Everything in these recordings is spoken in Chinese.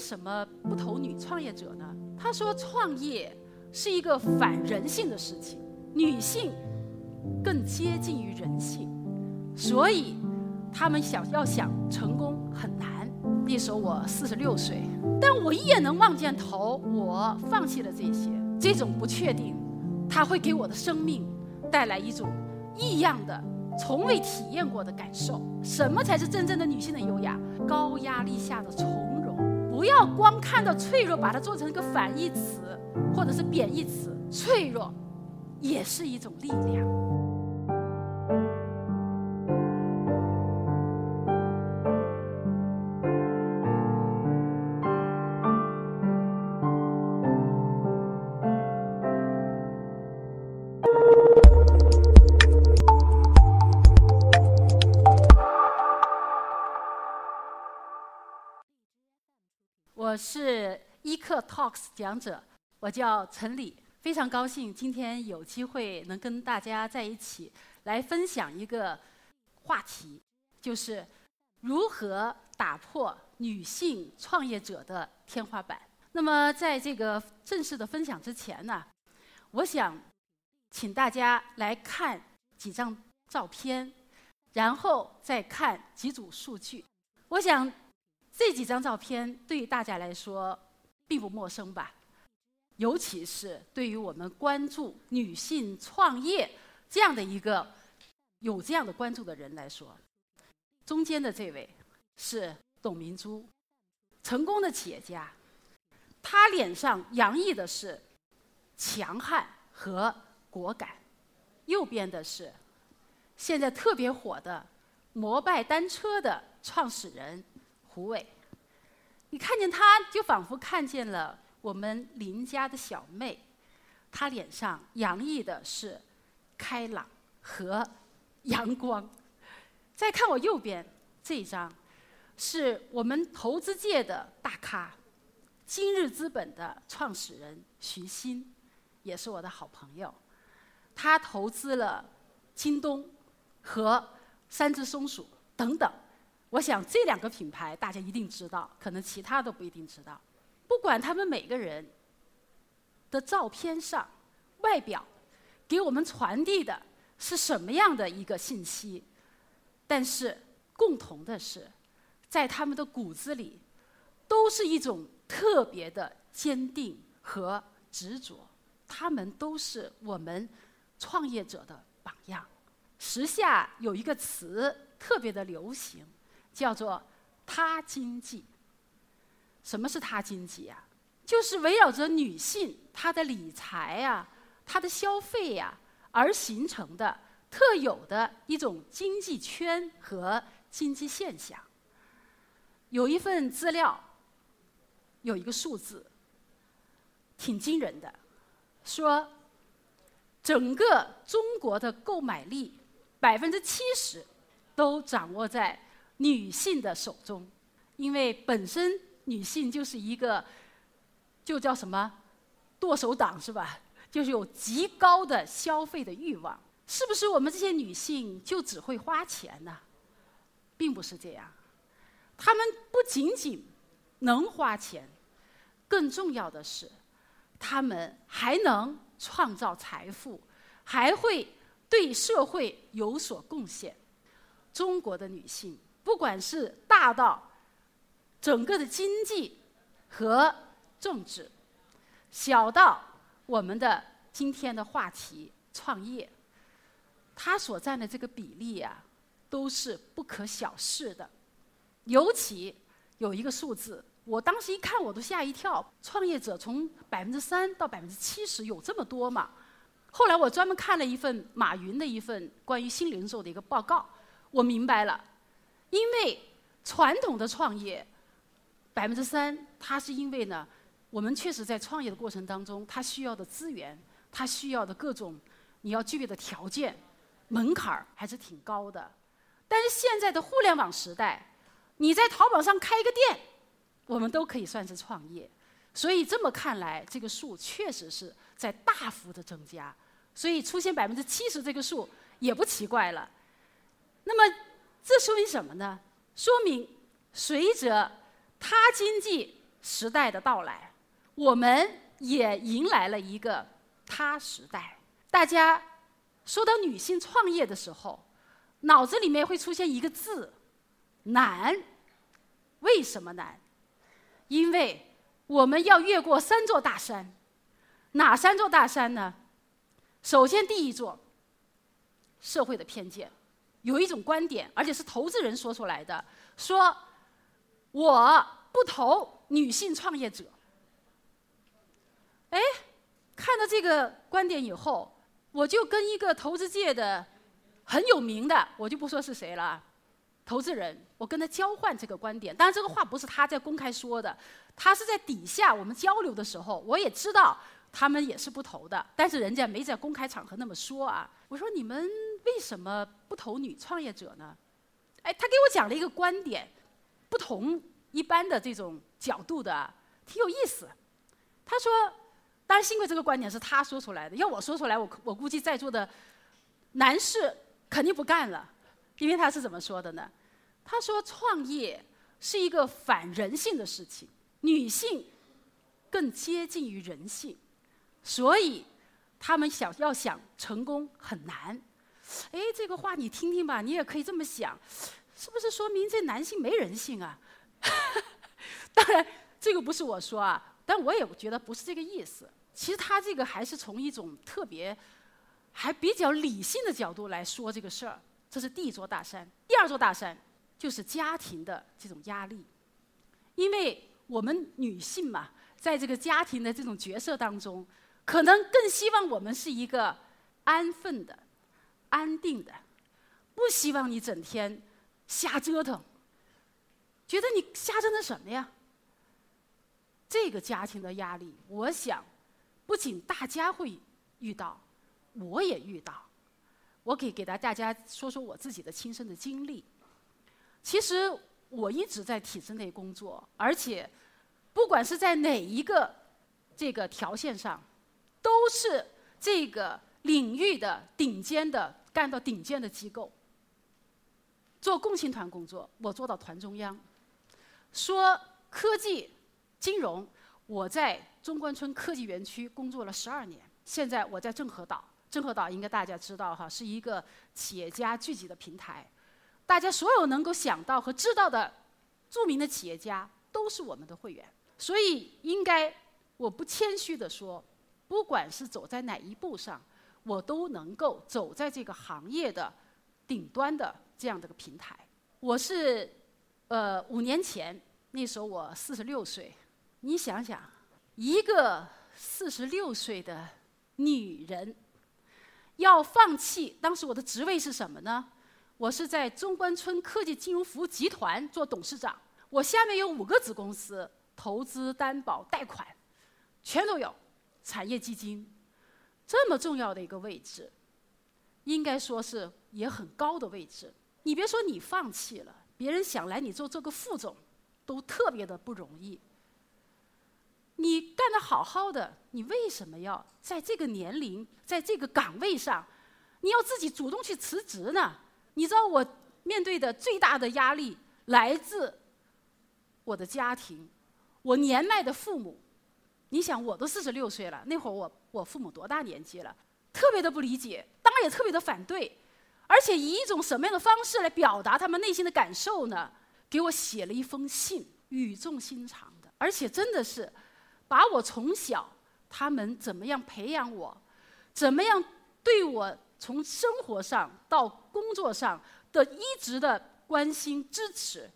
什么不投女创业者呢？他说，创业是一个反人性的事情，女性更接近于人性，所以他们想要想成功很难。那时候我四十六岁，但我一眼能望见头，我放弃了这些。这种不确定，它会给我的生命带来一种异样的、从未体验过的感受。什么才是真正的女性的优雅？高压力下的。要光看到脆弱，把它做成一个反义词或者是贬义词。脆弱也是一种力量。我是伊克 Talks 讲者，我叫陈李，非常高兴今天有机会能跟大家在一起来分享一个话题，就是如何打破女性创业者的天花板。那么在这个正式的分享之前呢，我想请大家来看几张照片，然后再看几组数据。我想。这几张照片对于大家来说并不陌生吧？尤其是对于我们关注女性创业这样的一个有这样的关注的人来说，中间的这位是董明珠，成功的企业家，她脸上洋溢的是强悍和果敢；右边的是现在特别火的摩拜单车的创始人。胡伟，你看见他，就仿佛看见了我们邻家的小妹，她脸上洋溢的是开朗和阳光。再看我右边这一张，是我们投资界的大咖，今日资本的创始人徐新，也是我的好朋友。他投资了京东和三只松鼠等等。我想这两个品牌大家一定知道，可能其他都不一定知道。不管他们每个人的照片上、外表给我们传递的是什么样的一个信息，但是共同的是，在他们的骨子里都是一种特别的坚定和执着。他们都是我们创业者的榜样。时下有一个词特别的流行。叫做他经济。什么是他经济呀？就是围绕着女性她的理财呀、她的消费呀而形成的特有的一种经济圈和经济现象。有一份资料，有一个数字，挺惊人的，说整个中国的购买力百分之七十都掌握在。女性的手中，因为本身女性就是一个，就叫什么剁手党是吧？就是有极高的消费的欲望。是不是我们这些女性就只会花钱呢？并不是这样，她们不仅仅能花钱，更重要的是，她们还能创造财富，还会对社会有所贡献。中国的女性。不管是大到整个的经济和政治，小到我们的今天的话题创业，它所占的这个比例啊，都是不可小视的。尤其有一个数字，我当时一看我都吓一跳：创业者从百分之三到百分之七十，有这么多吗？后来我专门看了一份马云的一份关于新零售的一个报告，我明白了。因为传统的创业，百分之三，它是因为呢，我们确实在创业的过程当中，它需要的资源，它需要的各种你要具备的条件，门槛儿还是挺高的。但是现在的互联网时代，你在淘宝上开一个店，我们都可以算是创业。所以这么看来，这个数确实是在大幅的增加。所以出现百分之七十这个数也不奇怪了。那么。这说明什么呢？说明随着他经济时代的到来，我们也迎来了一个他时代。大家说到女性创业的时候，脑子里面会出现一个字：难。为什么难？因为我们要越过三座大山。哪三座大山呢？首先，第一座，社会的偏见，有一种观点，而且是投资人说出来的，说我不投女性创业者。哎，看到这个观点以后，我就跟一个投资界的很有名的，我就不说是谁了，投资人，我跟他交换这个观点。当然，这个话不是他在公开说的，他是在底下我们交流的时候，我也知道。他们也是不投的，但是人家没在公开场合那么说啊。我说你们为什么不投女创业者呢？哎，他给我讲了一个观点，不同一般的这种角度的，挺有意思。他说，当然幸亏这个观点是他说出来的，要我说出来，我我估计在座的男士肯定不干了，因为他是怎么说的呢？他说，创业是一个反人性的事情，女性更接近于人性。所以，他们想要想成功很难。哎，这个话你听听吧，你也可以这么想，是不是说明这男性没人性啊？当然，这个不是我说啊，但我也觉得不是这个意思。其实他这个还是从一种特别、还比较理性的角度来说这个事儿。这是第一座大山，第二座大山就是家庭的这种压力，因为我们女性嘛，在这个家庭的这种角色当中。可能更希望我们是一个安分的、安定的，不希望你整天瞎折腾。觉得你瞎折腾什么呀？这个家庭的压力，我想不仅大家会遇到，我也遇到。我可以给大大家说说我自己的亲身的经历。其实我一直在体制内工作，而且不管是在哪一个这个条线上。都是这个领域的顶尖的，干到顶尖的机构，做共青团工作，我做到团中央。说科技、金融，我在中关村科技园区工作了十二年，现在我在郑和岛。郑和岛应该大家知道哈，是一个企业家聚集的平台，大家所有能够想到和知道的著名的企业家都是我们的会员，所以应该我不谦虚的说。不管是走在哪一步上，我都能够走在这个行业的顶端的这样的一个平台。我是呃五年前那时候我四十六岁，你想想，一个四十六岁的女人要放弃，当时我的职位是什么呢？我是在中关村科技金融服务集团做董事长，我下面有五个子公司，投资、担保、贷款，全都有。产业基金这么重要的一个位置，应该说是也很高的位置。你别说你放弃了，别人想来你做这个副总，都特别的不容易。你干得好好的，你为什么要在这个年龄，在这个岗位上，你要自己主动去辞职呢？你知道我面对的最大的压力来自我的家庭，我年迈的父母。你想，我都四十六岁了，那会儿我我父母多大年纪了？特别的不理解，当然也特别的反对，而且以一种什么样的方式来表达他们内心的感受呢？给我写了一封信，语重心长的，而且真的是把我从小他们怎么样培养我，怎么样对我从生活上到工作上的一直的关心支持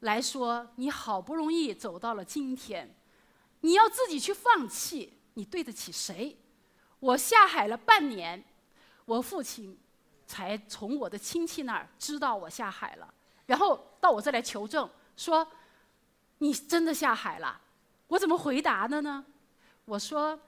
来说，你好不容易走到了今天。你要自己去放弃，你对得起谁？我下海了半年，我父亲才从我的亲戚那儿知道我下海了，然后到我这来求证，说你真的下海了？我怎么回答的呢？我说，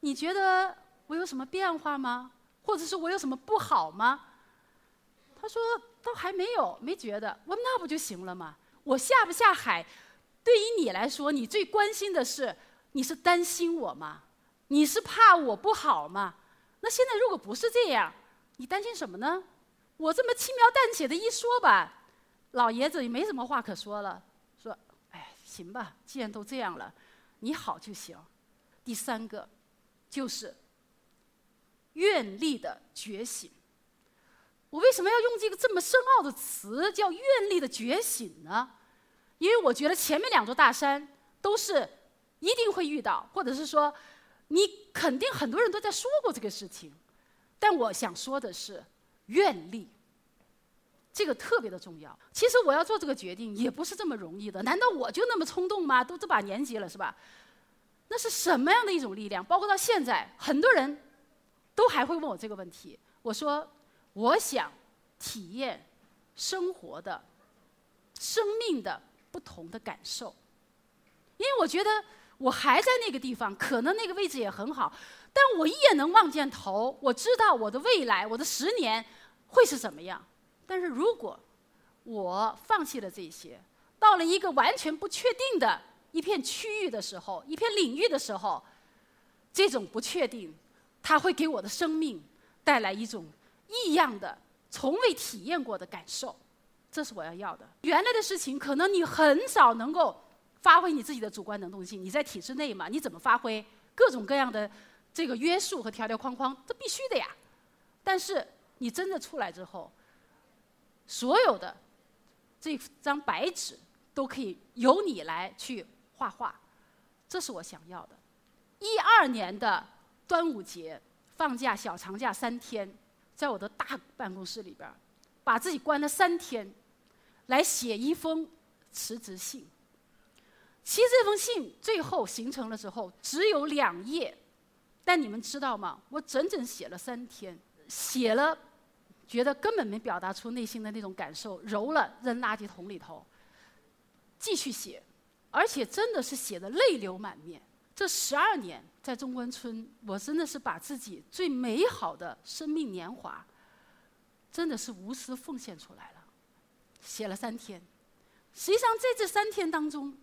你觉得我有什么变化吗？或者是我有什么不好吗？他说，倒还没有，没觉得。我说那不就行了吗？我下不下海？对于你来说，你最关心的是，你是担心我吗？你是怕我不好吗？那现在如果不是这样，你担心什么呢？我这么轻描淡写的一说吧，老爷子也没什么话可说了，说，哎，行吧，既然都这样了，你好就行。第三个，就是愿力的觉醒。我为什么要用这个这么深奥的词叫愿力的觉醒呢？因为我觉得前面两座大山都是一定会遇到，或者是说你肯定很多人都在说过这个事情。但我想说的是，愿力这个特别的重要。其实我要做这个决定也不是这么容易的。难道我就那么冲动吗？都这把年纪了，是吧？那是什么样的一种力量？包括到现在，很多人都还会问我这个问题。我说，我想体验生活的、生命的不同的感受，因为我觉得我还在那个地方，可能那个位置也很好。但我一眼能望见头，我知道我的未来，我的十年会是怎么样。但是如果我放弃了这些，到了一个完全不确定的一片区域的时候，一片领域的时候，这种不确定，它会给我的生命带来一种异样的、从未体验过的感受。这是我要要的。原来的事情，可能你很少能够发挥你自己的主观能动性。你在体制内嘛，你怎么发挥各种各样的？这个约束和条条框框，这必须的呀。但是你真的出来之后，所有的这张白纸都可以由你来去画画，这是我想要的。一二年的端午节放假小长假三天，在我的大办公室里边，把自己关了三天，来写一封辞职信。其实这封信最后形成了之后，只有两页。但你们知道吗？我整整写了三天，写了，觉得根本没表达出内心的那种感受，揉了扔垃圾桶里头，继续写，而且真的是写的泪流满面。这十二年在中关村，我真的是把自己最美好的生命年华，真的是无私奉献出来了。写了三天，实际上在这三天当中，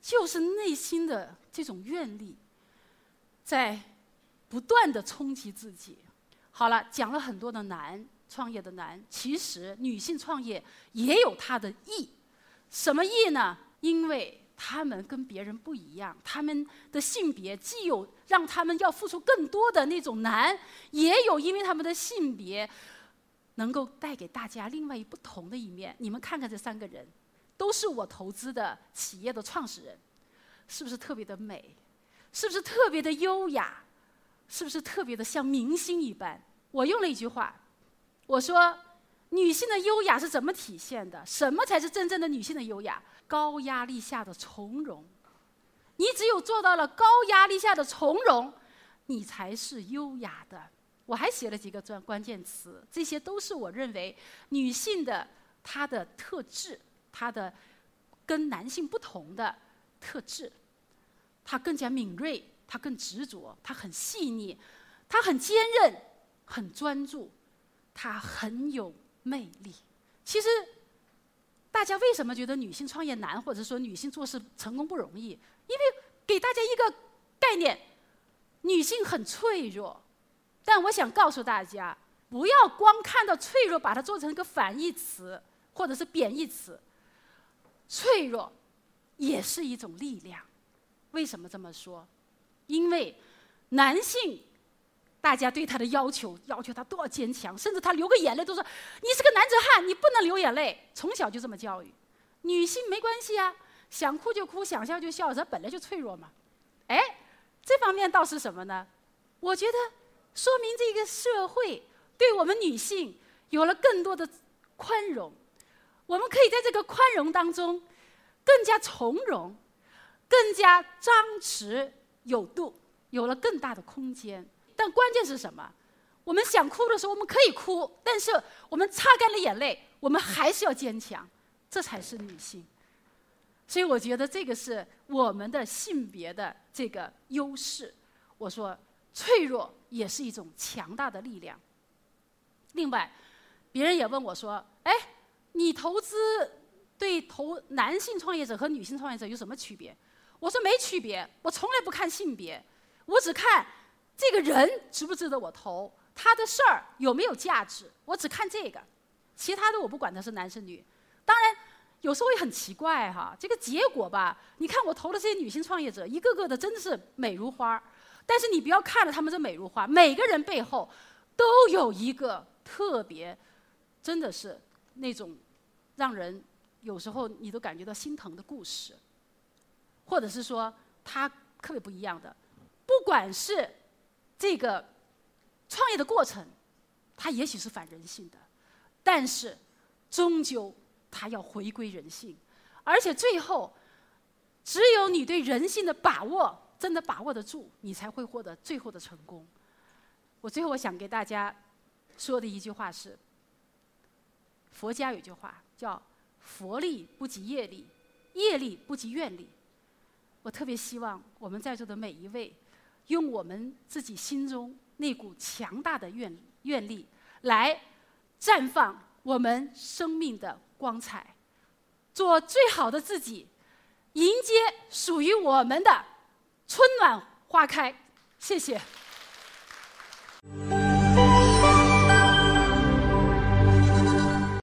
就是内心的这种愿力，在。不断的冲击自己。好了，讲了很多的难，创业的难。其实女性创业也有它的易，什么易呢？因为她们跟别人不一样，她们的性别既有让她们要付出更多的那种难，也有因为她们的性别能够带给大家另外一不同的一面。你们看看这三个人，都是我投资的企业的创始人，是不是特别的美？是不是特别的优雅？是不是特别的像明星一般？我用了一句话，我说：“女性的优雅是怎么体现的？什么才是真正的女性的优雅？高压力下的从容。你只有做到了高压力下的从容，你才是优雅的。”我还写了几个专关键词，这些都是我认为女性的她的特质，她的跟男性不同的特质，她更加敏锐。他更执着，他很细腻，他很坚韧，很专注，他很有魅力。其实，大家为什么觉得女性创业难，或者说女性做事成功不容易？因为给大家一个概念，女性很脆弱。但我想告诉大家，不要光看到脆弱，把它做成一个反义词或者是贬义词。脆弱也是一种力量。为什么这么说？因为男性，大家对他的要求要求他多少坚强，甚至他流个眼泪都说你是个男子汉，你不能流眼泪。从小就这么教育。女性没关系啊，想哭就哭，想笑就笑，人本来就脆弱嘛。哎，这方面倒是什么呢？我觉得说明这个社会对我们女性有了更多的宽容，我们可以在这个宽容当中更加从容，更加张弛。有度，有了更大的空间，但关键是什么？我们想哭的时候，我们可以哭，但是我们擦干了眼泪，我们还是要坚强，这才是女性。所以我觉得这个是我们的性别的这个优势。我说，脆弱也是一种强大的力量。另外，别人也问我说：“哎，你投资对投男性创业者和女性创业者有什么区别？”我说没区别，我从来不看性别，我只看这个人值不值得我投，他的事儿有没有价值，我只看这个，其他的我不管他是男是女。当然，有时候也很奇怪哈，这个结果吧，你看我投的这些女性创业者，一个个的真的是美如花儿但是你不要看着她们这美如花，每个人背后都有一个特别，真的是那种让人有时候你都感觉到心疼的故事，或者是说他特别不一样的，不管是这个创业的过程，它也许是反人性的，但是终究它要回归人性，而且最后只有你对人性的把握。真的把握得住，你才会获得最后的成功。我最后我想给大家说的一句话是：佛家有句话叫“佛力不及业力，业力不及愿力”。我特别希望我们在座的每一位，用我们自己心中那股强大的愿愿力，来绽放我们生命的光彩，做最好的自己，迎接属于我们的。春暖花开，谢谢。